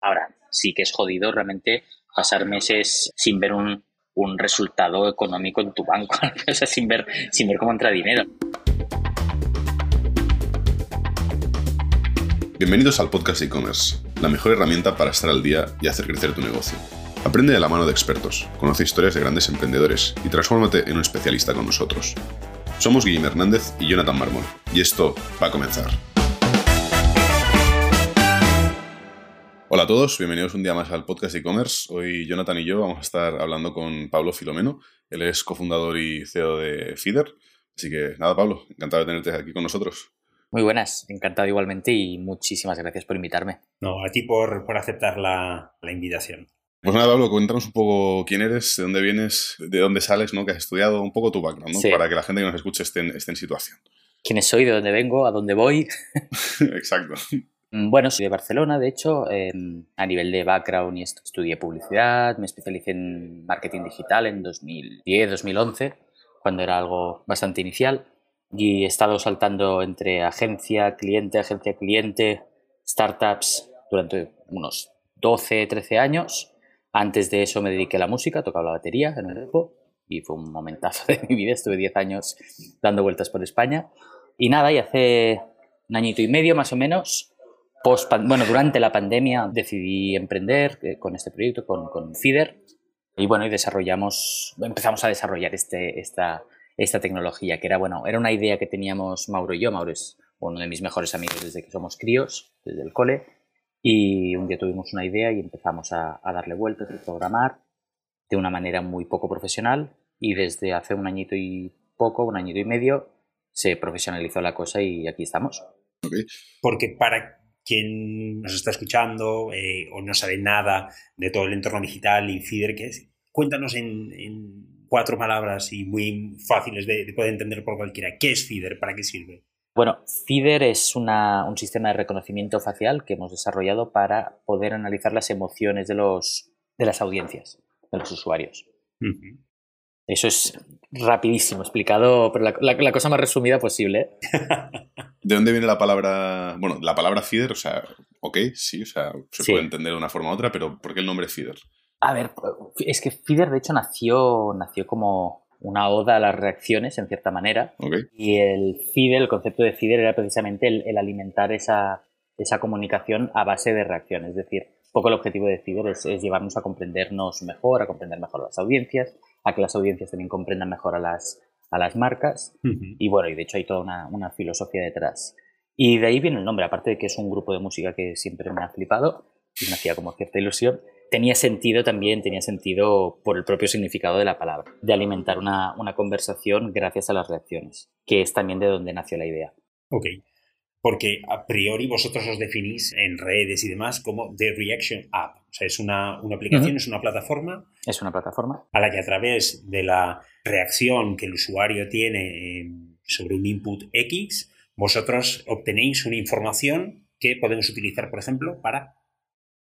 Ahora, sí que es jodido realmente pasar meses sin ver un, un resultado económico en tu banco, o sea, sin ver, sin ver cómo entra dinero. Bienvenidos al podcast e-commerce, la mejor herramienta para estar al día y hacer crecer tu negocio. Aprende de la mano de expertos, conoce historias de grandes emprendedores y transfórmate en un especialista con nosotros. Somos Guillermo Hernández y Jonathan Marmol, y esto va a comenzar. Hola a todos, bienvenidos un día más al podcast e-commerce. Hoy Jonathan y yo vamos a estar hablando con Pablo Filomeno. Él es cofundador y CEO de Feeder. Así que nada, Pablo, encantado de tenerte aquí con nosotros. Muy buenas, encantado igualmente y muchísimas gracias por invitarme. No, a ti por, por aceptar la, la, invitación. Pues nada, Pablo, cuéntanos un poco quién eres, de dónde vienes, de dónde sales, ¿no? que has estudiado, un poco tu background, ¿no? Sí. para que la gente que nos escuche esté en, esté en situación. ¿Quién soy? ¿De dónde vengo? ¿A dónde voy? Exacto. Bueno, soy de Barcelona, de hecho. Eh, a nivel de background y estudié publicidad, me especialicé en marketing digital en 2010, 2011, cuando era algo bastante inicial y he estado saltando entre agencia, cliente, agencia, cliente, startups durante unos 12, 13 años. Antes de eso me dediqué a la música, tocaba la batería en el grupo y fue un momentazo de mi vida. Estuve 10 años dando vueltas por España. Y nada, y hace un añito y medio más o menos, post bueno, durante la pandemia decidí emprender eh, con este proyecto, con, con Fider. Y bueno, y desarrollamos, empezamos a desarrollar este, esta, esta tecnología, que era, bueno, era una idea que teníamos Mauro y yo. Mauro es uno de mis mejores amigos desde que somos críos, desde el cole, y un día tuvimos una idea y empezamos a, a darle vueltas, a programar de una manera muy poco profesional y desde hace un añito y poco, un añito y medio, se profesionalizó la cosa y aquí estamos. Okay. Porque para quien nos está escuchando eh, o no sabe nada de todo el entorno digital y FIDER, ¿qué es? Cuéntanos en, en cuatro palabras y muy fáciles de, de, poder entender por cualquiera. ¿Qué es FIDER? ¿Para qué sirve? Bueno, FIDER es una, un sistema de reconocimiento facial que hemos desarrollado para poder analizar las emociones de, los, de las audiencias, de los usuarios. Uh -huh. Eso es rapidísimo explicado, pero la, la, la cosa más resumida posible. ¿De dónde viene la palabra? Bueno, la palabra FIDER, o sea, ok, sí, o sea, se sí. puede entender de una forma u otra, pero ¿por qué el nombre FIDER? A ver, es que Fider de hecho nació, nació como una oda a las reacciones, en cierta manera. Okay. Y el FIDER, el concepto de FIDER era precisamente el, el, alimentar esa, esa comunicación a base de reacciones. Es decir, un poco el objetivo de FIDER es, es, llevarnos a comprendernos mejor, a comprender mejor a las audiencias, a que las audiencias también comprendan mejor a las, a las marcas. Uh -huh. Y bueno, y de hecho hay toda una, una filosofía detrás. Y de ahí viene el nombre, aparte de que es un grupo de música que siempre me ha flipado y me hacía como cierta ilusión tenía sentido también, tenía sentido por el propio significado de la palabra, de alimentar una, una, conversación gracias a las reacciones, que es también de donde nació la idea. Ok, porque a priori vosotros os definís en redes y demás como The Reaction App, o sea, es una, una aplicación, uh -huh. es una plataforma. Es una plataforma. A la que a través de la reacción que el usuario tiene sobre un input X, vosotros obtenéis una información que podemos utilizar, por ejemplo, para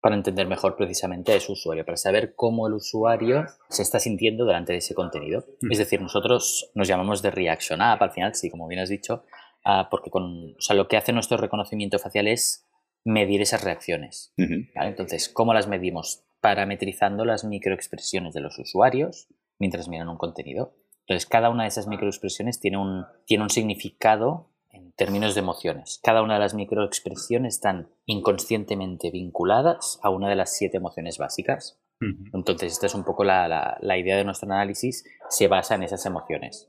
para entender mejor precisamente a ese usuario, para saber cómo el usuario se está sintiendo delante de ese contenido. Es decir, nosotros nos llamamos de Reaction App, al final, sí, como bien has dicho, uh, porque con, o sea, lo que hace nuestro reconocimiento facial es medir esas reacciones. ¿vale? Entonces, ¿cómo las medimos? Parametrizando las microexpresiones de los usuarios mientras miran un contenido. Entonces, cada una de esas microexpresiones tiene un, tiene un significado en términos de emociones. Cada una de las microexpresiones están inconscientemente vinculadas a una de las siete emociones básicas. Uh -huh. Entonces, esta es un poco la, la, la, idea de nuestro análisis, se basa en esas emociones.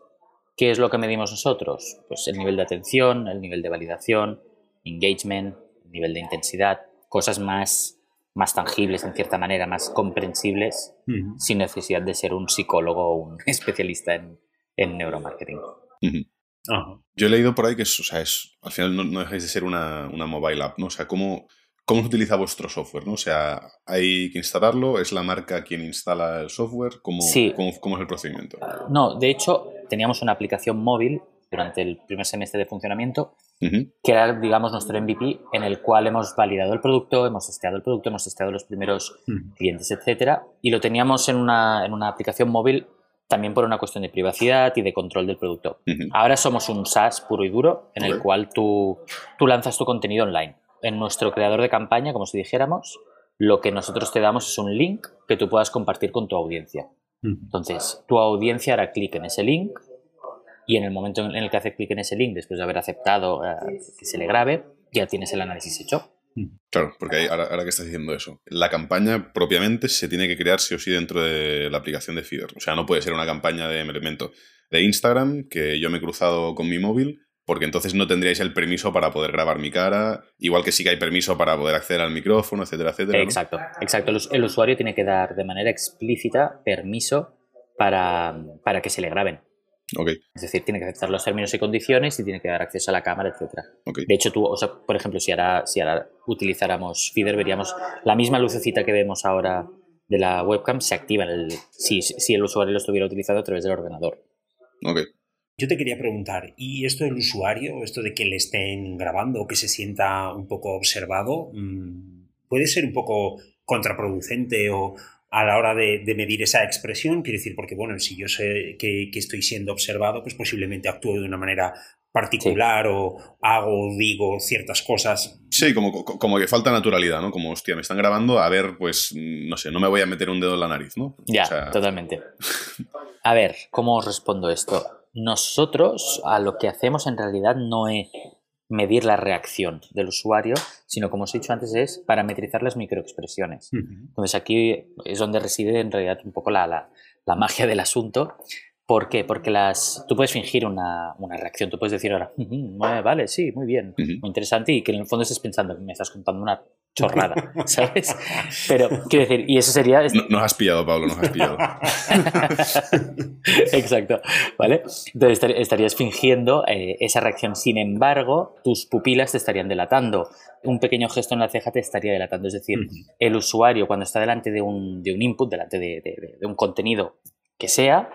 ¿Qué es lo que medimos nosotros? Pues el nivel de atención, el nivel de validación, engagement, nivel de intensidad, cosas más, más tangibles en cierta manera, más comprensibles, uh -huh. sin necesidad de ser un psicólogo o un especialista en, en neuromarketing. Uh -huh. Ajá. Yo he leído por ahí que es, o sea, es, al final no, no dejáis de ser una, una, mobile app, ¿no? O sea, ¿cómo, ¿cómo se utiliza vuestro software, no? O sea, ¿hay que instalarlo? ¿Es la marca quien instala el software? ¿Cómo, sí. cómo, cómo es el procedimiento? No, de hecho, teníamos una aplicación móvil durante el primer semestre de funcionamiento uh -huh. que era, digamos, nuestro MVP en el cual hemos validado el producto, hemos testeado el producto, hemos testeado los primeros uh -huh. clientes, etcétera, y lo teníamos en una, en una aplicación móvil también por una cuestión de privacidad y de control del producto. Uh -huh. Ahora somos un SaaS puro y duro en el cual tú, tú lanzas tu contenido online. En nuestro creador de campaña, como si dijéramos, lo que nosotros te damos es un link que tú puedas compartir con tu audiencia. Entonces, tu audiencia hará clic en ese link y en el momento en el que hace clic en ese link, después de haber aceptado eh, que se le grabe, ya tienes el análisis hecho. Claro, porque ahora, que estás diciendo eso, la campaña propiamente se tiene que crear sí o sí dentro de la aplicación de Feeder. O sea, no puede ser una campaña de elemento de Instagram que yo me he cruzado con mi móvil, porque entonces no tendríais el permiso para poder grabar mi cara, igual que sí que hay permiso para poder acceder al micrófono, etcétera, etcétera. Exacto, exacto. El, usuario tiene que dar de manera explícita permiso para, para que se le graben. Es decir, tiene que aceptar los términos y condiciones y tiene que dar acceso a la cámara, etc. De hecho, tú, o sea, por ejemplo, si ahora, si ahora utilizáramos Feeder, veríamos la misma lucecita que vemos ahora de la webcam se activa el, si, si, el usuario lo estuviera utilizando a través del ordenador. Yo te quería preguntar, ¿y esto del usuario, esto de que le estén grabando o que se sienta un poco observado, mm, puede ser un poco contraproducente o, a la hora de, medir esa expresión, quiero decir, porque bueno, si yo sé que, estoy siendo observado, pues posiblemente actúo de una manera particular o hago o digo ciertas cosas. Sí, como, como que falta naturalidad, ¿no? Como, hostia, me están grabando, a ver, pues, no sé, no me voy a meter un dedo en la nariz, ¿no? Ya, totalmente. A ver, ¿cómo os respondo esto? Nosotros a lo que hacemos en realidad no es medir la reacción del usuario, sino como os he dicho antes, es parametrizar las microexpresiones. Entonces aquí es donde reside en realidad un poco la, la, magia del asunto. ¿Por qué? Porque las, tú puedes fingir una, una reacción, tú puedes decir ahora, vale, sí, muy bien, muy interesante, y que en el fondo estés pensando, me estás contando una chorrada, ¿sabes? Pero, quiero decir, y eso sería... No, nos has pillado, Pablo, nos has pillado. Exacto, ¿vale? Entonces estarías fingiendo eh, esa reacción. Sin embargo, tus pupilas te estarían delatando. Un pequeño gesto en la ceja te estaría delatando. Es decir, el usuario cuando está delante de un, de un input, delante de, de un contenido que sea,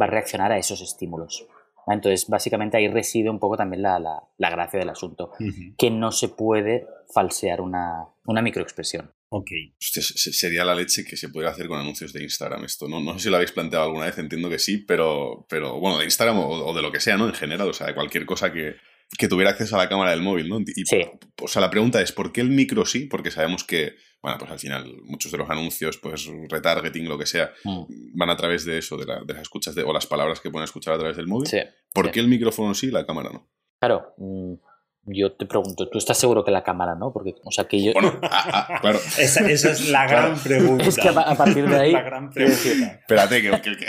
va a reaccionar a esos estímulos. Entonces, básicamente ahí reside un poco también la, la, gracia del asunto, que no se puede falsear una, una microexpresión. Ok. sería la leche que se pudiera hacer con anuncios de Instagram esto. No, no sé si lo habéis planteado alguna vez, entiendo que sí, pero, pero bueno, de Instagram o, de lo que sea, ¿no? En general, o sea, de cualquier cosa que, que tuviera acceso a la cámara del móvil, ¿no? sí. O sea, la pregunta es, ¿por qué el micro sí? Porque sabemos que, bueno, pues al final muchos de los anuncios, pues retargeting, lo que sea, mm. van a través de eso, de, las escuchas de, o las palabras que pueden escuchar a través del móvil. Sí. ¿Por qué el micrófono sí y la cámara no? Claro, mm, yo te pregunto, ¿tú estás seguro que la cámara no? Porque, o sea, que yo... Bueno, ah, ah, claro. esa, es la gran pregunta. Es que a, partir de ahí... la gran pregunta. Espérate, que...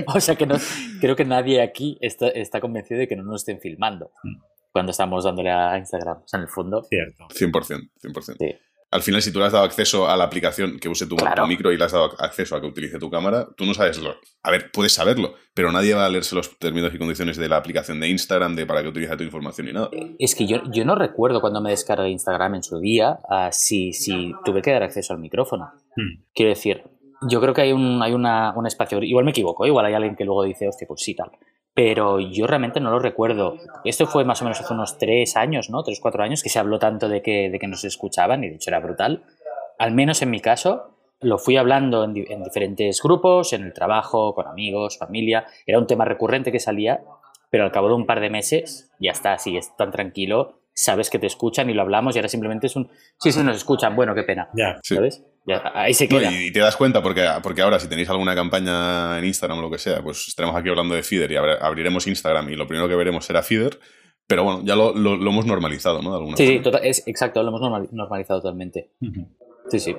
o sea, que no, creo que nadie aquí está, está convencido de que no nos estén filmando mm. cuando estamos dándole a Instagram. O sea, en el fondo... Cierto. 100%, 100%. Sí al final, si tú le has dado acceso a la aplicación que use tu, micro y le has dado acceso a que utilice tu cámara, tú no sabes lo. A ver, puedes saberlo, pero nadie va a leerse los términos y condiciones de la aplicación de Instagram de para qué utiliza tu información y nada. Es que yo, yo no recuerdo cuando me descargué Instagram en su día uh, si, si tuve que dar acceso al micrófono. Hmm. Quiero decir, yo creo que hay un, hay una, un espacio. Igual me equivoco, igual hay alguien que luego dice, hostia, pues sí, tal pero yo realmente no lo recuerdo. Esto fue más o menos hace unos tres años, ¿no? Tres, cuatro años, que se habló tanto de que, de que nos escuchaban y de hecho era brutal. Al menos en mi caso, lo fui hablando en, en, diferentes grupos, en el trabajo, con amigos, familia. Era un tema recurrente que salía, pero al cabo de un par de meses ya está, así es tan tranquilo, sabes que te escuchan y lo hablamos y ahora simplemente es un, sí, sí, nos escuchan, bueno, qué pena, ya, ¿sabes? ahí se queda. y, te das cuenta, porque, porque ahora si tenéis alguna campaña en Instagram o lo que sea, pues estaremos aquí hablando de Feeder y abriremos Instagram y lo primero que veremos será Feeder. Pero bueno, ya lo, lo, hemos normalizado, ¿no? De alguna sí, sí es, exacto, lo hemos normalizado totalmente. Sí, sí.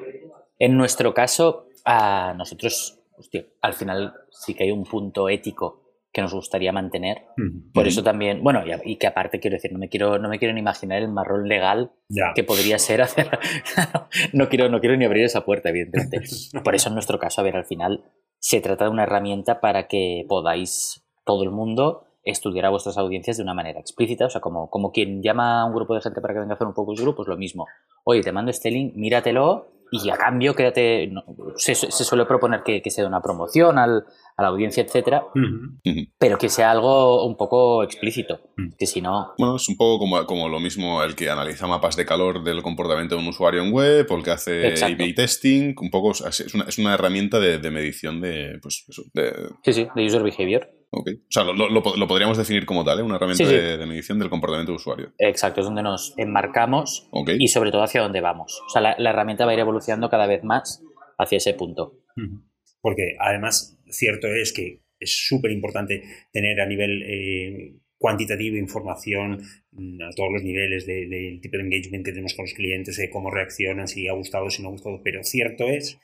En nuestro caso, a nosotros, hostia, al final sí que hay un punto ético que nos gustaría mantener. Por eso también, bueno, y, que aparte quiero decir, no me quiero, no me quiero ni imaginar el marrón legal que podría ser hacer. no, quiero, no quiero ni abrir esa puerta, evidentemente. Por eso en nuestro caso, a ver, al final se trata de una herramienta para que podáis, todo el mundo, estudiar a vuestras audiencias de una manera explícita, o sea, como, como quien llama a un grupo de gente para que venga a hacer un focus group, pues lo mismo. Oye, te mando este link, míratelo y a cambio quédate, se, suele proponer que, que se dé una promoción al, a la audiencia, etcétera, pero que sea algo un poco explícito, que si no... Bueno, es un poco como, como lo mismo el que analiza mapas de calor del comportamiento de un usuario en web o el que hace A-B testing, un poco es una, es una herramienta de, medición de, pues, Sí, sí, de user behavior. Ok. O sea, lo, lo- lo po- lo podríamos definir como tal, ¿eh? una herramienta Sí, sí. De, de medición del comportamiento de usuario. Exacto, es donde nos enmarcamos y sobre todo hacia dónde vamos. O sea, la, la herramienta va a ir evolucionando cada vez más hacia ese punto. Porque además, cierto es que es súper importante tener a nivel eh, cuantitativo información mm, a todos los niveles de- del tipo de engagement que tenemos con los clientes, de cómo reaccionan, si ha gustado, si no ha gustado. Pero cierto es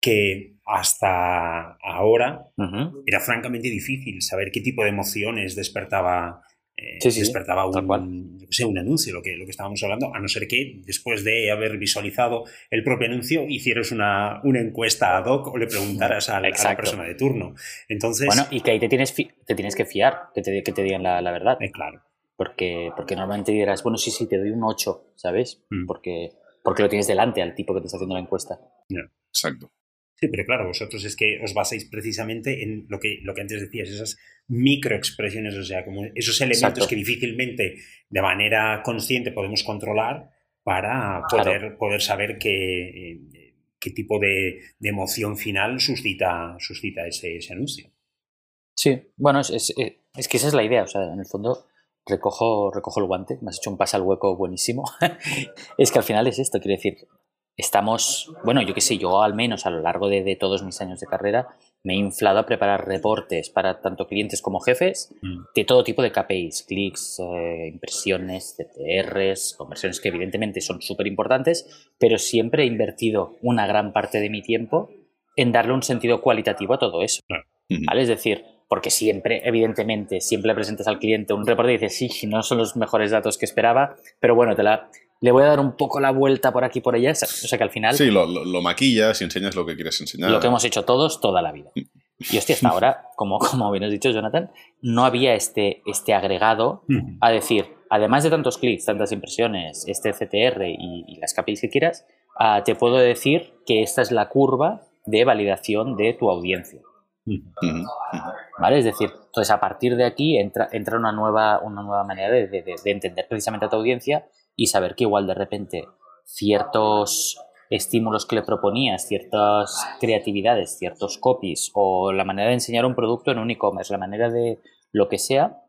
que hasta ahora era francamente difícil saber qué tipo de emociones despertaba, eh, Sí, sí, despertaba un, sé, un anuncio, lo que, lo que estábamos hablando, a no ser que después de haber visualizado el propio anuncio hicieras una, una encuesta ad hoc o le preguntaras al- a la persona de turno. Entonces, Bueno, y que ahí te tienes, te tienes que fiar, que te, que te digan la, la verdad. eh, claro. Porque, porque normalmente dirás, bueno, sí, sí, te doy un 8, ¿sabes? Mm. Porque, porque lo tienes delante al tipo que te está haciendo la encuesta. Exacto. Sí, pero claro, vosotros es que os basáis precisamente en lo que, lo que antes decías, esas microexpresiones, o sea, como esos elementos Exacto. que difícilmente de manera consciente podemos controlar para poder, poder saber qué, eh, qué tipo de, de emoción final suscita, suscita ese, ese anuncio. Sí, bueno, es, es, es que esa es la idea. O sea, en el fondo recojo, recojo el guante, me has hecho un pase al hueco buenísimo. es que al final es esto, quiero decir, estamos, bueno, yo qué sé, yo al menos a lo largo de, de todos mis años de carrera me he inflado a preparar reportes para tanto clientes como jefes de todo tipo de KPIs, clics, eh, impresiones, CTRs, conversiones que evidentemente son súper importantes, pero siempre he invertido una gran parte de mi tiempo en darle un sentido cualitativo a todo eso. Ujú. ¿vale? Es decir, porque siempre, evidentemente, siempre le presentas al cliente un reporte y dices, sí, no son los mejores datos que esperaba, pero bueno, te la, le voy a dar un poco la vuelta por aquí y por allá. O sea, que al final Sí, lo, lo- lo maquillas y enseñas lo que quieres enseñar. lo que hemos hecho todos toda la vida. Y hostia, hasta ahora, como, como bien has dicho, Jonathan, no había este, este agregado a decir, además de tantos clics, tantas impresiones, este CTR y, y las KPIs que quieras, ah, te puedo decir que esta es la curva de validación de tu audiencia. ¿Vale? Es decir, entonces a partir de aquí entra, entra una, nueva, una nueva manera de, de- de entender precisamente a tu audiencia y saber que igual de repente ciertos estímulos que le proponías, ciertas creatividades, ciertos copies o la manera de enseñar un producto en un e-commerce, la manera de lo que sea,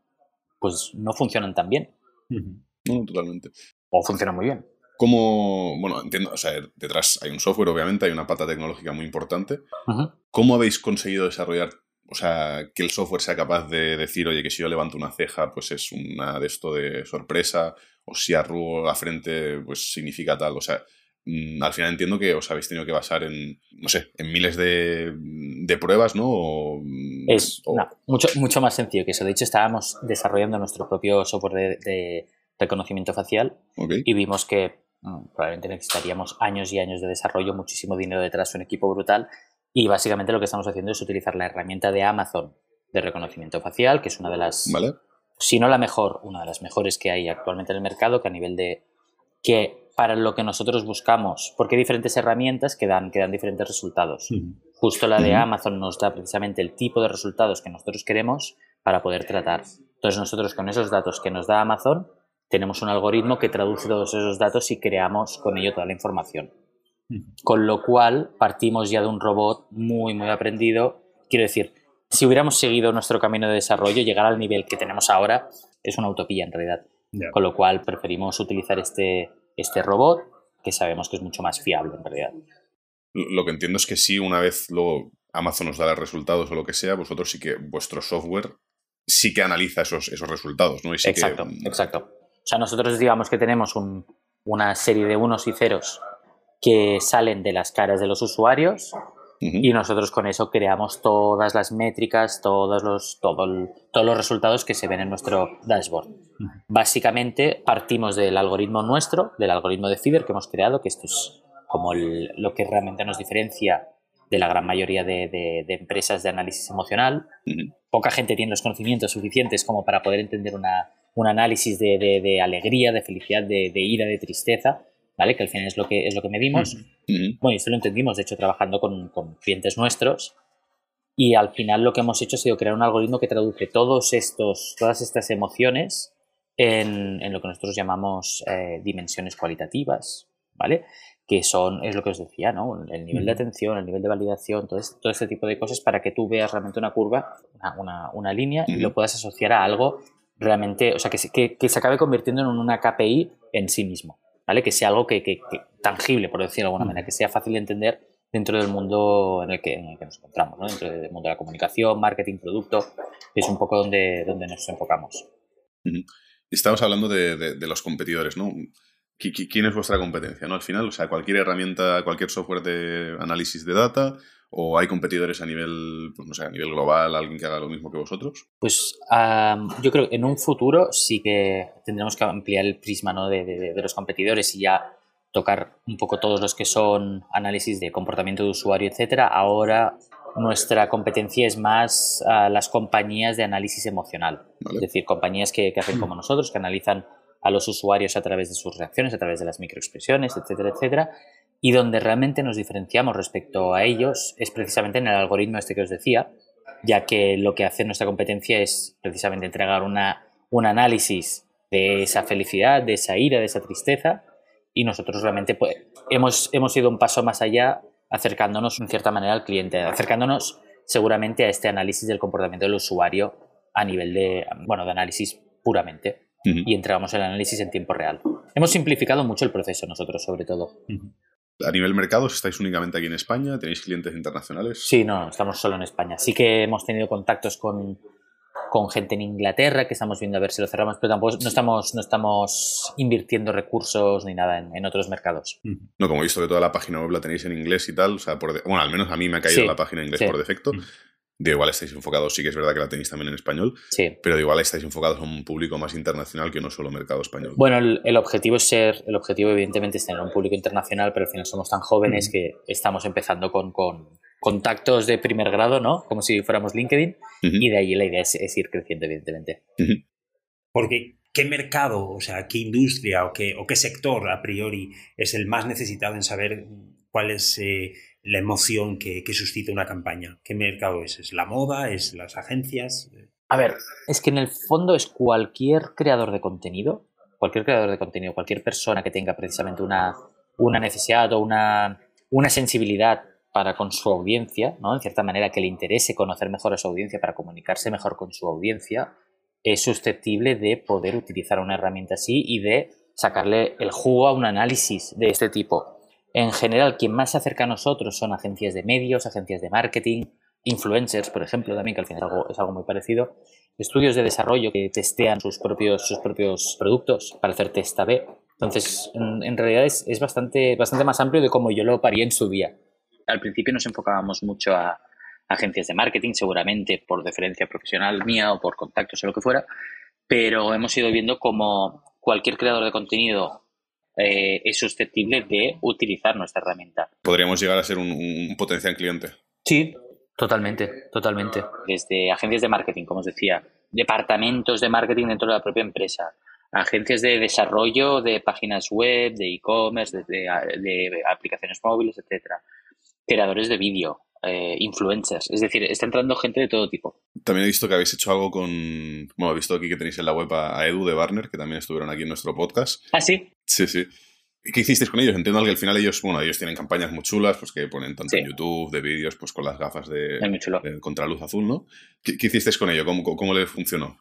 pues no funcionan tan bien. No, totalmente. o funcionan muy bien. ¿Cómo, bueno, entiendo, o sea, detrás hay un software, obviamente, hay una pata tecnológica muy importante. Ujú. ¿Cómo habéis conseguido desarrollar, o sea, que el software sea capaz de decir, oye, que si yo levanto una ceja, pues es una de esto de sorpresa, o si arrugo la frente, pues significa tal? O sea, mm, al final entiendo que os habéis tenido que basar en, no sé, en miles de, de pruebas, ¿no? O, mm, Es o- no, mucho, mucho más sencillo que eso. De hecho, estábamos desarrollando nuestro propio software de- de reconocimiento facial ok. y vimos que mm, probablemente necesitaríamos años y años de desarrollo, muchísimo dinero detrás, un equipo brutal. Y básicamente lo que estamos haciendo es utilizar la herramienta de Amazon de reconocimiento facial, que es una de las, ¿Vale? Si no la mejor, una de las mejores que hay actualmente en el mercado, que a nivel de que para lo que nosotros buscamos, porque hay diferentes herramientas que dan, que dan diferentes resultados. Justo la de. Amazon nos da precisamente el tipo de resultados que nosotros queremos para poder tratar. Entonces nosotros con esos datos que nos da Amazon tenemos un algoritmo que traduce todos esos datos y creamos con ello toda la información. Con lo cual partimos ya de un robot muy, muy aprendido. Quiero decir, si hubiéramos seguido nuestro camino de desarrollo, llegar al nivel que tenemos ahora es una utopía en realidad. Con lo cual preferimos utilizar este, este robot que sabemos que es mucho más fiable en realidad. Lo que entiendo es que si una vez luego Amazon os da los resultados o lo que sea, vosotros sí que vuestro software sí que analiza esos, esos resultados, ¿no? Y sí Exacto, que, exacto. O sea, nosotros digamos que tenemos un- una serie de unos y ceros que salen de las caras de los usuarios Y nosotros con eso creamos todas las métricas, todos los, todo el- todos los resultados que se ven en nuestro dashboard. Básicamente partimos del algoritmo nuestro, del algoritmo de Fiverr que hemos creado, que esto es como el- lo que realmente nos diferencia de la gran mayoría de, de- de empresas de análisis emocional. Poca gente tiene los conocimientos suficientes como para poder entender una, un análisis de, de- de alegría, de felicidad, de, de ira, de tristeza, ¿vale? Que al final es lo que, es lo que medimos. Ujú. Ujú. Bueno, y esto lo entendimos, de hecho, trabajando con, con clientes nuestros. Y al final lo que hemos hecho ha sido crear un algoritmo que traduce todos estos, todas estas emociones en, en lo que nosotros llamamos eh, dimensiones cualitativas, ¿vale? que son, es lo que os decía, ¿no? El nivel de atención, el nivel de validación, todo este, todo este tipo de cosas para que tú veas realmente una curva, una, una, línea y lo puedas asociar a algo realmente, o sea, que se, que, se acabe convirtiendo en una KPI en sí mismo, ¿vale? Que sea algo que, que tangible, por decirlo de alguna manera, que sea fácil de entender dentro del mundo en el que, en el que nos encontramos, ¿no? dentro del mundo de la comunicación, marketing, producto, es un poco donde, donde nos enfocamos. Estamos hablando de, de, los competidores, ¿no? ¿Quién es vuestra competencia, ¿no? Al final, o sea, cualquier herramienta, cualquier software de análisis de data, o hay competidores a nivel, pues no sé, a nivel global, alguien que haga lo mismo que vosotros? Pues yo creo que en un futuro sí que tendremos que ampliar el prisma ¿no? de, de, de, los competidores y ya tocar un poco todos los que son análisis de comportamiento de usuario, etcétera. Ahora nuestra competencia es más a las compañías de análisis emocional, es decir, compañías que, hacen como nosotros, que analizan a los usuarios a través de sus reacciones, a través de las microexpresiones, etcétera, etcétera. Y donde realmente nos diferenciamos respecto a ellos es precisamente en el algoritmo este que os decía, ya que lo que hace nuestra competencia es precisamente entregar una, un análisis de esa felicidad, de esa ira, de esa tristeza, y nosotros realmente pues, hemos, hemos ido un paso más allá acercándonos en cierta manera al cliente, acercándonos seguramente a este análisis del comportamiento del usuario a nivel de, bueno, de análisis puramente y entregamos el análisis en tiempo real. Hemos simplificado mucho el proceso nosotros, sobre todo. A nivel mercado, ¿estáis únicamente aquí en España? ¿Tenéis clientes internacionales? Sí, no, estamos solo en España. Sí que hemos tenido contactos con, con gente en Inglaterra que estamos viendo a ver si lo cerramos, pero tampoco no estamos, no estamos invirtiendo recursos ni nada en, otros mercados. No, como he visto que toda la página web la tenéis en inglés y tal, o sea, por bueno, al menos a mí me ha caído la página en inglés por defecto. De igual estáis enfocados, sí que es verdad que la tenéis también en español, sí. pero de igual estáis enfocados a un público más internacional que no solo mercado español. Bueno, el, objetivo es ser, el objetivo evidentemente es tener un público internacional, pero al final somos tan jóvenes que estamos empezando con, con, contactos de primer grado, ¿no? Como si fuéramos LinkedIn, y de ahí la idea es, ir creciendo, evidentemente. Porque, ¿qué mercado, o sea, qué industria o qué, o qué sector a priori es el más necesitado en saber cuál es eh, la emoción que, suscita una campaña? ¿Qué mercado es? ¿Es la moda? ¿Es las agencias? A ver, es que en el fondo es cualquier creador de contenido, cualquier creador de contenido, cualquier persona que tenga precisamente una, una necesidad o una, una sensibilidad para con su audiencia, ¿no? En cierta manera que le interese conocer mejor a su audiencia para comunicarse mejor con su audiencia, es susceptible de poder utilizar una herramienta así y de sacarle el jugo a un análisis de este tipo. En general, quien más se acerca a nosotros son agencias de medios, agencias de marketing, influencers, por ejemplo, también, que al final es algo, muy parecido, estudios de desarrollo que testean sus propios, sus propios productos para hacer test A-B. Entonces, en, realidad es, es, bastante, bastante más amplio de como yo lo parí en su día al principio nos enfocábamos mucho a, agencias de marketing, seguramente por deferencia profesional mía o por contactos o lo que fuera, pero hemos ido viendo como cualquier creador de contenido eh, es susceptible de utilizar nuestra herramienta. ¿Podríamos llegar a ser un, potencial cliente? Sí, totalmente, totalmente. Desde agencias de marketing, como os decía, departamentos de marketing dentro de la propia empresa, agencias de desarrollo de páginas web, de e-commerce, de, de, aplicaciones móviles, etcétera creadores de vídeo, eh, influencers. Es decir, está entrando gente de todo tipo. También he visto que habéis hecho algo con. Bueno, he visto aquí que tenéis en la web a, Edu de Barner, que también estuvieron aquí en nuestro podcast. ¿Ah, sí? Sí, sí. ¿Qué hicisteis con ellos? Entiendo que al final ellos, bueno, ellos tienen campañas muy chulas, pues que ponen tanto en YouTube, de vídeos, pues con las gafas de, de contraluz azul, ¿no? ¿Qué, hicisteis con ello? ¿Cómo, cómo, le funcionó?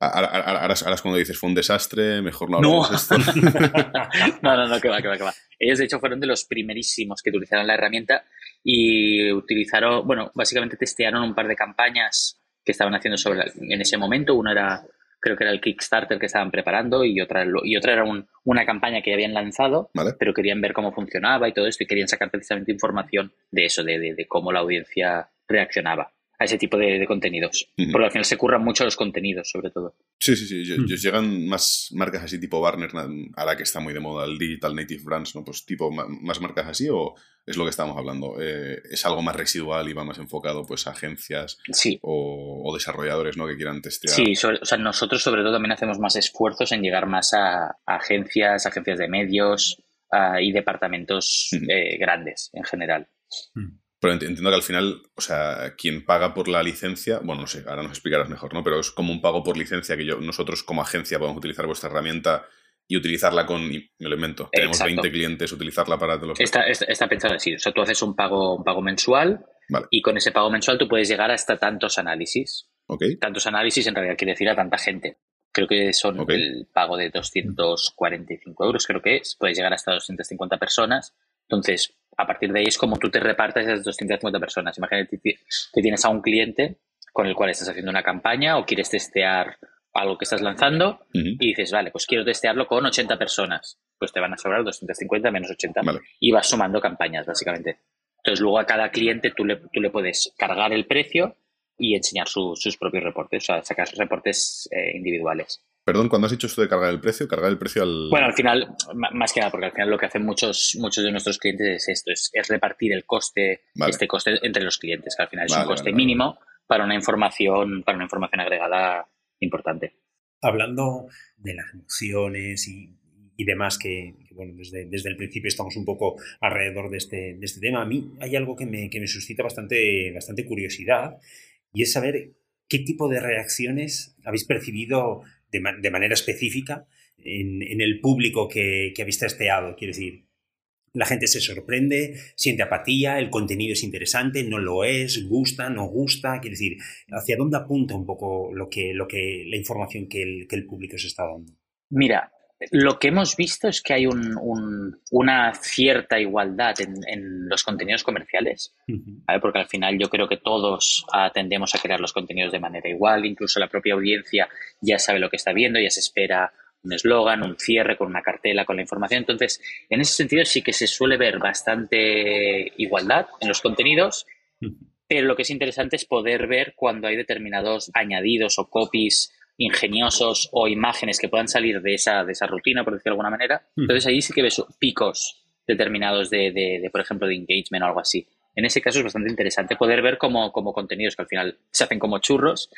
Ahora, es cuando dices, fue un desastre, mejor no hablamos no. esto. no, no, no, que va, que va, que va. Ellos, de hecho, fueron de los primerísimos que utilizaron la herramienta y utilizaron, bueno, básicamente testearon un par de campañas que estaban haciendo sobre en ese momento. Uno era, creo que era el Kickstarter que estaban preparando y otra, y otra era una campaña que habían lanzado, pero querían ver cómo funcionaba y todo esto y querían sacar precisamente información de eso, de, de cómo la audiencia reaccionaba a ese tipo de, contenidos. Porque al final se curran mucho los contenidos, sobre todo. Sí, sí, sí. Llegan más marcas así tipo Warner, la que está muy de moda, el Digital Native Brands, ¿no? Pues tipo más marcas así o es lo que estamos hablando. Eh, es algo más residual y va más enfocado pues a agencias o, desarrolladores ¿no? que quieran testear. Sí, o sea, nosotros sobre todo también hacemos más esfuerzos en llegar más a, agencias, agencias de medios y departamentos eh, grandes en general. Pero entiendo que al final, o sea, quien paga por la licencia, bueno, no sé, ahora nos explicarás mejor, ¿no? Pero es como un pago por licencia que yo, nosotros como agencia podemos utilizar vuestra herramienta y utilizarla con, me lo invento, tenemos 20 clientes, utilizarla para los... Está, está, está pensado así, o sea, tú haces un pago, un pago mensual y con ese pago mensual tú puedes llegar hasta tantos análisis. Tantos análisis en realidad quiere decir a tanta gente. Creo que son el pago de 245 euros, creo que es, puedes llegar hasta 250 personas. Entonces, a partir de ahí es como tú te repartes esas 250 personas. Imagínate que tienes a un cliente con el cual estás haciendo una campaña o quieres testear algo que estás lanzando y dices, vale, pues quiero testearlo con 80 personas. Pues te van a sobrar 250 menos 80 y vas sumando campañas, básicamente. Entonces, luego a cada cliente tú le, tú le puedes cargar el precio y enseñar sus propios reportes, o sea, sacar reportes eh, individuales. Perdón, cuando has dicho esto de cargar el precio, cargar el precio al. Bueno, al final, más que nada, porque al final lo que hacen muchos, muchos de nuestros clientes es esto, es, repartir el coste, este coste entre los clientes, que al final es un coste mínimo para una información, para una información agregada importante. Hablando de las emociones y, demás que, bueno, desde, desde, el principio estamos un poco alrededor de este, de este tema, a mí hay algo que me, que me suscita bastante, bastante curiosidad y es saber qué tipo de reacciones habéis percibido de, de manera específica en, el público que, que habéis testeado. Quiero decir, la gente se sorprende, siente apatía, el contenido es interesante, no lo es, gusta, no gusta. Quiero decir, ¿hacia dónde apunta un poco lo que, lo que, la información que el, que el público se está dando? Mira, lo que hemos visto es que hay una cierta igualdad en, los contenidos comerciales, porque al final yo creo que todos tendemos a crear los contenidos de manera igual, incluso la propia audiencia ya sabe lo que está viendo, ya se espera un eslogan, un cierre con una cartela, con la información. Entonces, en ese sentido sí que se suele ver bastante igualdad en los contenidos, pero lo que es interesante es poder ver cuando hay determinados añadidos o copies ingeniosos o imágenes que puedan salir de esa, de esa rutina, por decirlo de alguna manera. Entonces ahí sí que ves picos determinados de, de, por ejemplo, de engagement o algo así. En ese caso es bastante interesante poder ver como, como contenidos que al final se hacen como churros,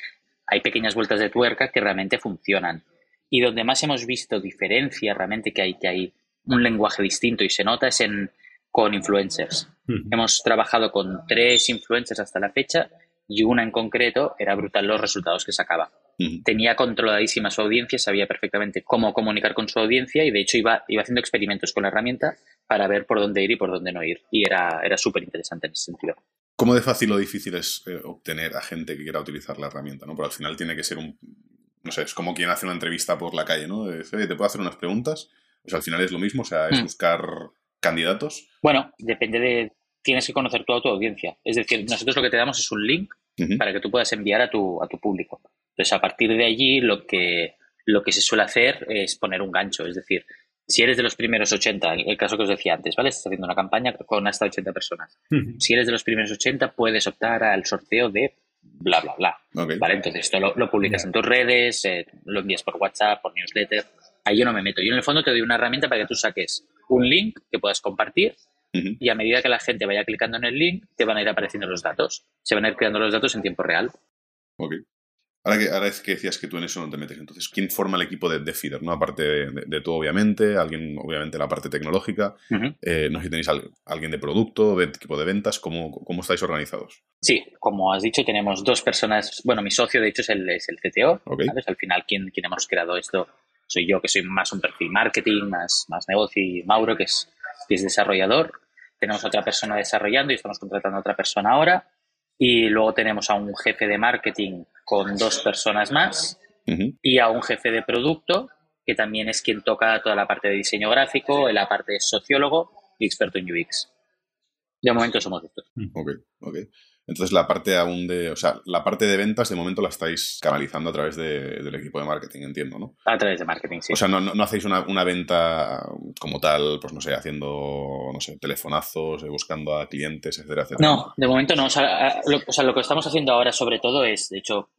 hay pequeñas vueltas de tuerca que realmente funcionan. Y donde más hemos visto diferencia realmente que hay, que hay un lenguaje distinto y se nota es en, con influencers. Hemos trabajado con tres influencers hasta la fecha y una en concreto era brutal los resultados que sacaba tenía controladísima su audiencia, sabía perfectamente cómo comunicar con su audiencia y de hecho iba, iba haciendo experimentos con la herramienta para ver por dónde ir y por dónde no ir. Y era, era súper interesante en ese sentido. ¿Cómo de fácil o difícil es eh, obtener a gente que quiera utilizar la herramienta? ¿no? Porque al final tiene que ser un... No sé, es como quien hace una entrevista por la calle, ¿no? ¿te puedo hacer unas preguntas? Pues al final es lo mismo, o sea, es hmm. buscar candidatos. Bueno, depende de... Tienes que conocer toda tu audiencia. Es decir, nosotros lo que te damos es un link para que tú puedas enviar a tu, a tu público. Entonces, a partir de allí, lo que, lo que se suele hacer es poner un gancho. Es decir, si eres de los primeros 80, el caso que os decía antes, ¿vale? Estás haciendo una campaña con hasta 80 personas. Si eres de los primeros 80, puedes optar al sorteo de bla, bla, bla. ¿Vale? Entonces, esto lo, publicas en tus redes, eh, lo envías por WhatsApp, por newsletter. Ahí yo no me meto. Yo en el fondo te doy una herramienta para que tú saques un link que puedas compartir y a medida que la gente vaya clicando en el link, te van a ir apareciendo los datos. Se van a ir creando los datos en tiempo real. Ok. Ahora, que, ahora es que decías que tú en eso no te metes, entonces, ¿quién forma el equipo de, de Feeder? ¿no? Aparte de, tú, obviamente, alguien, obviamente, la parte tecnológica. Eh, no sé si tenéis alguien de producto, de equipo de ventas, ¿cómo, ¿cómo, estáis organizados? Sí, como has dicho, tenemos dos personas. Bueno, mi socio, de hecho, es el, es el CTO. Al final, quien, quien hemos creado esto soy yo, que soy más un perfil marketing, más, más negocio, y Mauro, que es, que es desarrollador. Tenemos otra persona desarrollando y estamos contratando a otra persona ahora. Y luego tenemos a un jefe de marketing con dos personas más y a un jefe de producto que también es quien toca toda la parte de diseño gráfico, la parte de sociólogo y experto en UX. De momento somos estos. Ok, ok. Entonces la parte aún de, o sea, la parte de ventas de momento la estáis canalizando a través del equipo de marketing, entiendo, ¿no? A través de marketing, sí. O sea, no, no, hacéis una, una, venta como tal, pues no sé, haciendo, no sé, telefonazos, eh, buscando a clientes, etcétera, etcétera. No, de momento no. O sea, lo, o sea, lo que estamos haciendo ahora sobre todo es, de hecho,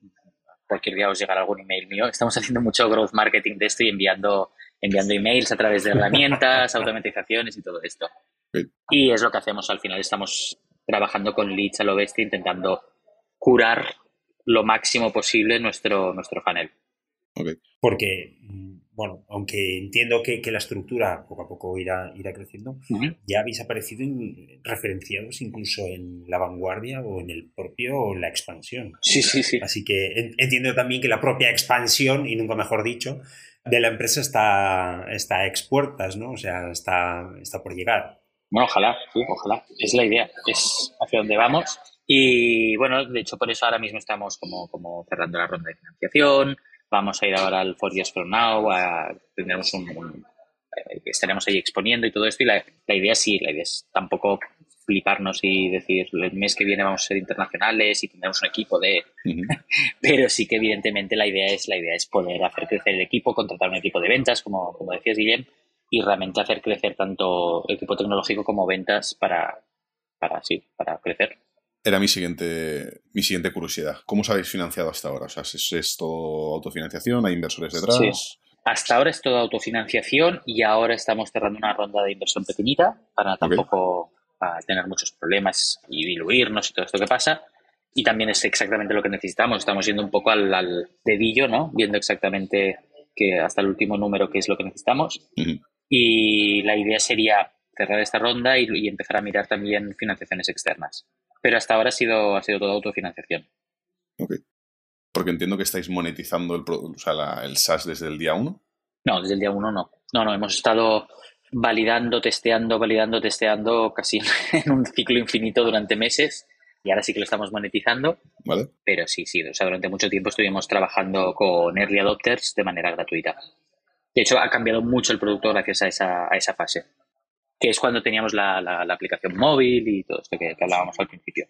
cualquier día os llegará algún email mío, estamos haciendo mucho growth marketing de esto y enviando, enviando emails a través de herramientas, automatizaciones y todo esto. Y es lo que hacemos al final, estamos trabajando con leads a lo bestia, intentando curar lo máximo posible nuestro, nuestro funnel. Porque, mm, bueno, aunque entiendo que, la estructura poco a poco irá, irá creciendo, ya habéis aparecido referenciados incluso en la vanguardia o en el propio la expansión. Sí, sí, sí. Así que entiendo también que la propia expansión, y nunca mejor dicho, de la empresa está, está a expuertas, ¿no? O sea, está, está por llegar. Bueno, ojalá, sí, ojalá. Es la idea, es hacia donde vamos. Y bueno, de hecho, por eso ahora mismo estamos como, como cerrando la ronda de financiación. Vamos a ir ahora al Four Years From Now, a, tendremos un, eh, estaremos ahí exponiendo y todo esto. Y la, la, idea sí, la idea es tampoco fliparnos y decir el mes que viene vamos a ser internacionales y tendremos un equipo de pero sí que evidentemente la idea es la idea es poder hacer crecer el equipo contratar un equipo de ventas como, como decías Guillem y realmente hacer crecer tanto equipo tecnológico como ventas para para sí para crecer era mi siguiente, mi siguiente curiosidad. ¿Cómo os habéis financiado hasta ahora? O sea, ¿es, es todo autofinanciación? ¿Hay inversores detrás? Sí. Hasta ahora es todo autofinanciación y ahora estamos cerrando una ronda de inversión pequeñita para tampoco tener muchos problemas y diluirnos y todo esto que pasa. Y también es exactamente lo que necesitamos. Estamos yendo un poco al, dedillo, ¿no? Viendo exactamente que hasta el último número qué es lo que necesitamos. Y la idea sería cerrar esta ronda y, y empezar a mirar también financiaciones externas. Pero hasta ahora ha sido, ha sido todo autofinanciación. Ok. Porque entiendo que estáis monetizando el, o sea, el SaaS desde el día 1. No, desde el día 1 no. No, no, hemos estado validando, testeando, validando, testeando casi en un ciclo infinito durante meses y ahora sí que lo estamos monetizando. Vale. Pero sí, sí, o sea, durante mucho tiempo estuvimos trabajando con early adopters de manera gratuita. De hecho, ha cambiado mucho el producto gracias a esa, a esa fase que es cuando teníamos la, la, aplicación móvil y todo esto que, hablábamos al principio.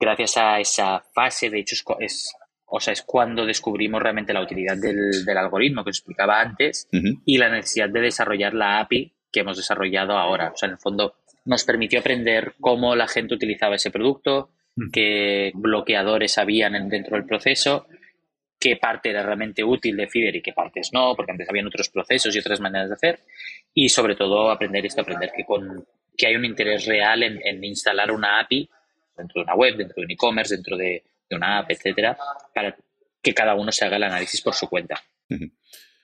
Gracias a esa fase, de hecho, es, o sea, es cuando descubrimos realmente la utilidad del, del algoritmo que os explicaba antes y la necesidad de desarrollar la API que hemos desarrollado ahora. O sea, en el fondo nos permitió aprender cómo la gente utilizaba ese producto, qué bloqueadores habían dentro del proceso, qué parte era realmente útil de Fiverr y qué partes no, porque antes habían otros procesos y otras maneras de hacer y sobre todo aprender esto, aprender que, con, que hay un interés real en, instalar una API dentro de una web, dentro de un e-commerce, dentro de, una app, etcétera, para que cada uno se haga el análisis por su cuenta.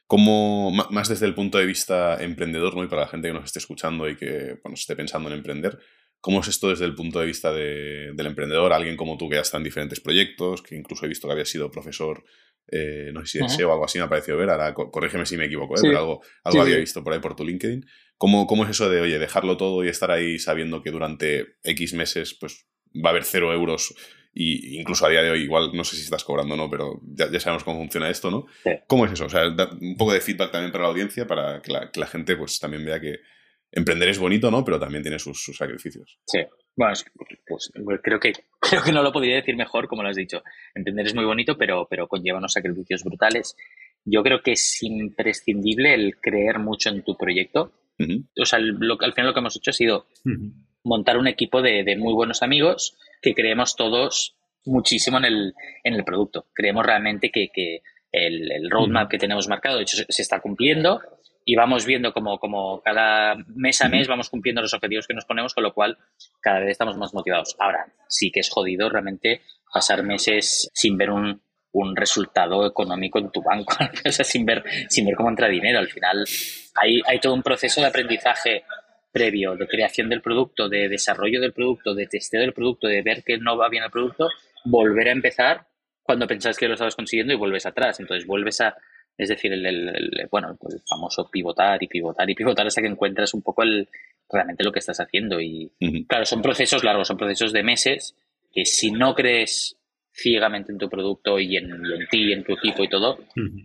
Como más desde el punto de vista emprendedor, ¿no? y para la gente que nos esté escuchando y que bueno, esté pensando en emprender, ¿cómo es esto desde el punto de vista del emprendedor? Alguien como tú que ya está en diferentes proyectos, que incluso he visto que había sido profesor eh, no sé si es SEO o algo así me ha parecido ver, ahora corrígeme si me equivoco, ¿eh? pero algo, algo había visto por ahí por tu LinkedIn. ¿Cómo, ¿Cómo, es eso de, oye, dejarlo todo y estar ahí sabiendo que durante X meses pues va a haber cero euros y incluso a día de hoy igual no sé si estás cobrando o no, pero ya, ya, sabemos cómo funciona esto, ¿no? ¿Cómo es eso? O sea, un poco de feedback también para la audiencia para que la, que la gente pues también vea que, emprender es bonito, ¿no? Pero también tiene sus, sacrificios. Sí. Bueno, pues creo que, creo que no lo podría decir mejor, como lo has dicho. Emprender es muy bonito, pero, pero conlleva unos sacrificios brutales. Yo creo que es imprescindible el creer mucho en tu proyecto. O sea, lo, al final lo que hemos hecho ha sido montar un equipo de, muy buenos amigos que creemos todos muchísimo en el, en el producto. Creemos realmente que, que el, roadmap que tenemos marcado, de hecho, se está cumpliendo y vamos viendo como, como cada mes a mes vamos cumpliendo los objetivos que nos ponemos, con lo cual cada vez estamos más motivados. Ahora, sí que es jodido realmente pasar meses sin ver un, un resultado económico en tu banco, o sea, sin ver, sin ver cómo entra dinero. Al final hay, hay todo un proceso de aprendizaje previo, de creación del producto, de desarrollo del producto, de testeo del producto, de ver que no va bien el producto, volver a empezar cuando pensás que lo estabas consiguiendo y vuelves atrás. Entonces vuelves a, es decir, el, bueno, el famoso pivotar y pivotar y pivotar hasta que encuentras un poco el, realmente lo que estás haciendo. Y claro, son procesos largos, son procesos de meses que si no crees ciegamente en tu producto y en, ti y en tu equipo y todo,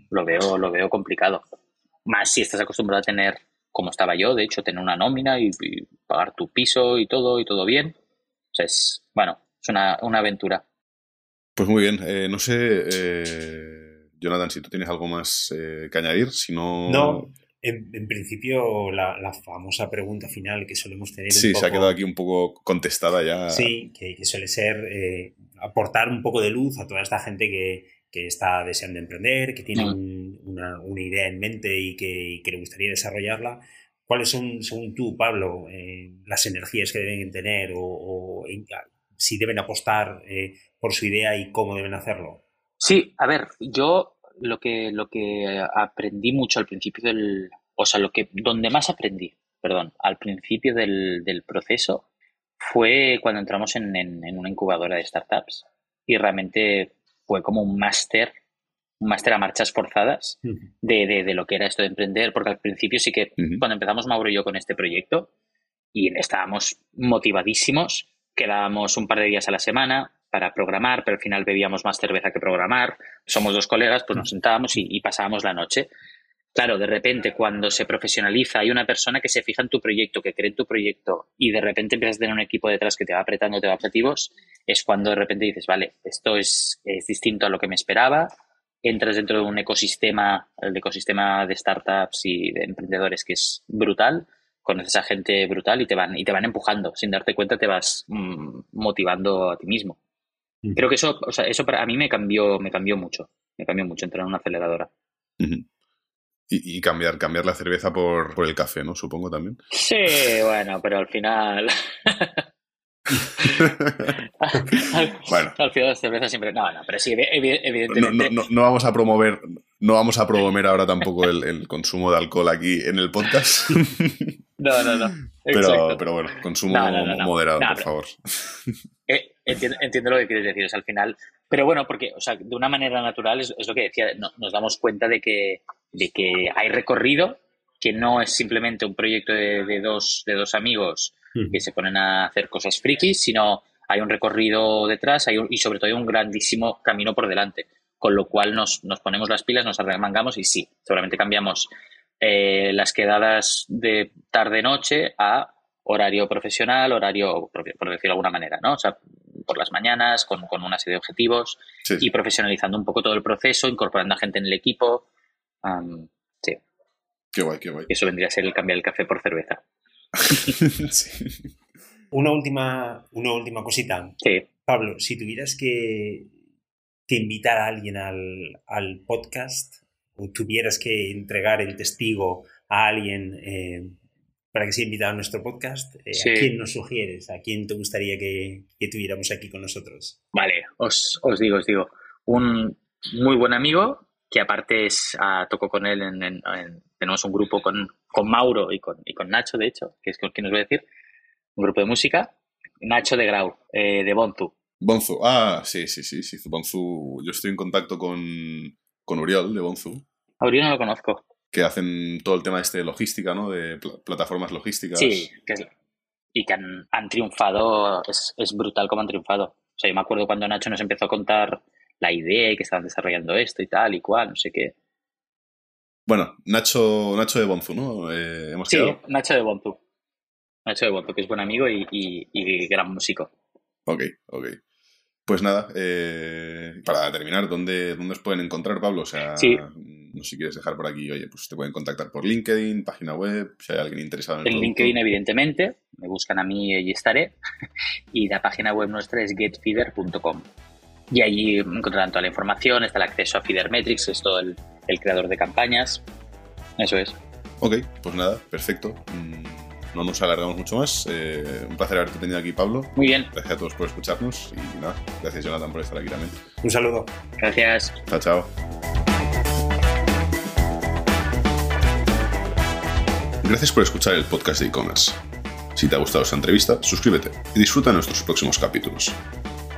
lo veo, lo veo complicado. Más si estás acostumbrado a tener, como estaba yo, de hecho, tener una nómina y, pagar tu piso y todo, y todo bien. O sea, es, bueno, es una, una aventura. Pues muy bien, eh, no sé, eh Jonathan, si tú tienes algo más eh, que añadir, si no... No, en, principio la, famosa pregunta final que solemos tener... Sí, se ha quedado aquí un poco contestada ya. Sí, que, suele ser eh, aportar un poco de luz a toda esta gente que, está deseando emprender, que tiene mm. una, idea en mente y que, le gustaría desarrollarla. ¿Cuáles son, según tú, Pablo, eh, las energías que deben tener o, si deben apostar por su idea y cómo deben hacerlo? Sí, a ver, yo lo que, lo que aprendí mucho al principio del, o sea, lo que, donde más aprendí, perdón, al principio del, del proceso fue cuando entramos en, en, una incubadora de startups y realmente fue como un máster, un máster a marchas forzadas de, de, de, lo que era esto de emprender, porque al principio sí que cuando empezamos Mauro y yo con este proyecto y estábamos motivadísimos, quedábamos un par de días a la semana para programar, pero al final bebíamos más cerveza que programar, somos dos colegas, pues nos sentábamos y, pasábamos la noche. Claro, de repente cuando se profesionaliza hay una persona que se fija en tu proyecto, que cree en tu proyecto y de repente empiezas a tener un equipo detrás que te va apretando, te va objetivos, es cuando de repente dices, vale, esto es, es distinto a lo que me esperaba, entras dentro de un ecosistema, el ecosistema de startups y de emprendedores que es brutal, conoces a gente brutal y te van, y te van empujando, sin darte cuenta te vas mmm, motivando a ti mismo. Mm. Creo que eso, o sea, eso para a mí me cambió, me cambió mucho, me cambió mucho entrar en una aceleradora. Uh -huh. Y, y, cambiar, cambiar la cerveza por, por, el café, ¿no? Supongo también. Sí, bueno, pero al final. al, bueno. al final la cerveza siempre. No, no, pero sí, evidentemente. No, no, no, no, vamos a promover, no vamos a promover ahora tampoco el, el consumo de alcohol aquí en el podcast. no, no, no. Pero, pero, bueno, consumo moderado, por favor. Eh, entiendo, entiendo, lo que quieres decir, es al final. Pero bueno, porque, o sea, de una manera natural es, es lo que decía, no, nos damos cuenta de que, de que hay recorrido, que no es simplemente un proyecto de, de dos, de dos amigos mm. que se ponen a hacer cosas frikis, sino hay un recorrido detrás hay un, y sobre todo hay un grandísimo camino por delante. Con lo cual nos, nos ponemos las pilas, nos arremangamos y sí, seguramente cambiamos eh, las quedadas de tarde-noche a horario profesional, horario, por decirlo de alguna manera, ¿no? O sea, por las mañanas, con, con una serie de objetivos sí. y profesionalizando un poco todo el proceso, incorporando a gente en el equipo. Um, sí. Qué guay, qué guay. Eso vendría a ser el cambiar el café por cerveza. sí. Una última, una última cosita. Sí. Pablo, si tuvieras que, que invitar a alguien al, al podcast o tuvieras que entregar el testigo a alguien eh, para que sea invitado a nuestro podcast, eh, sí. ¿a quién nos sugieres? ¿A quién te gustaría que, que tuviéramos aquí con nosotros? Vale, os, os, digo, os digo. Un muy buen amigo, que aparte es, uh, toco con él, en, en, en, tenemos un grupo con, con Mauro y con, y con, Nacho, de hecho, que es con quien os voy a decir, un grupo de música, Nacho de Grau, eh, de Bonzu. Bonzu, ah, sí, sí, sí, sí, Bonzu, yo estoy en contacto con, con Uriol de Bonzu. A Uriol no lo conozco que hacen todo el tema este de logística, ¿no? De pl plataformas logísticas. Sí, que es, y que han, han triunfado, es, es, brutal como han triunfado. O sea, yo me acuerdo cuando Nacho nos empezó a contar la idea y que estaban desarrollando esto y tal y cual, no sé qué. Bueno, Nacho, Nacho de Bonzu, ¿no? Eh, ¿hemos sí, quedado? Nacho de Bonzu. Nacho de Bonzu, que es buen amigo y, y, y gran músico. Ok, ok. Pues nada, eh, para terminar, ¿dónde, ¿dónde os pueden encontrar, Pablo? O sea, sí. No sé si quieres dejar por aquí, oye, pues te pueden contactar por LinkedIn, página web, si hay alguien interesado en el En LinkedIn, evidentemente, me buscan a mí y estaré. Y la página web nuestra es getfeeder.com. Y allí encontrarán toda la información, está el acceso a Feedermetrics, que es todo el, el creador de campañas. Eso es. Ok, pues nada, perfecto. No nos alargamos mucho más. Eh, un placer haberte tenido aquí, Pablo. Muy bien. Gracias a todos por escucharnos y nada, gracias Jonathan por estar aquí también. Un saludo. Gracias. Chao, chao. Gracias por escuchar el podcast de e-commerce. Si te ha gustado esta entrevista, suscríbete y disfruta nuestros próximos capítulos.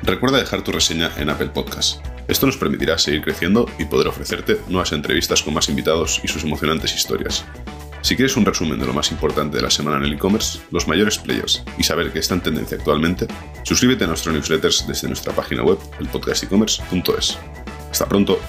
Recuerda dejar tu reseña en Apple Podcast. Esto nos permitirá seguir creciendo y poder ofrecerte nuevas entrevistas con más invitados y sus emocionantes historias. Si quieres un resumen de lo más importante de la semana en el e-commerce, los mayores players y saber qué está en tendencia actualmente, suscríbete a nuestros newsletters desde nuestra página web, elpodcastecommerce.es. Hasta pronto.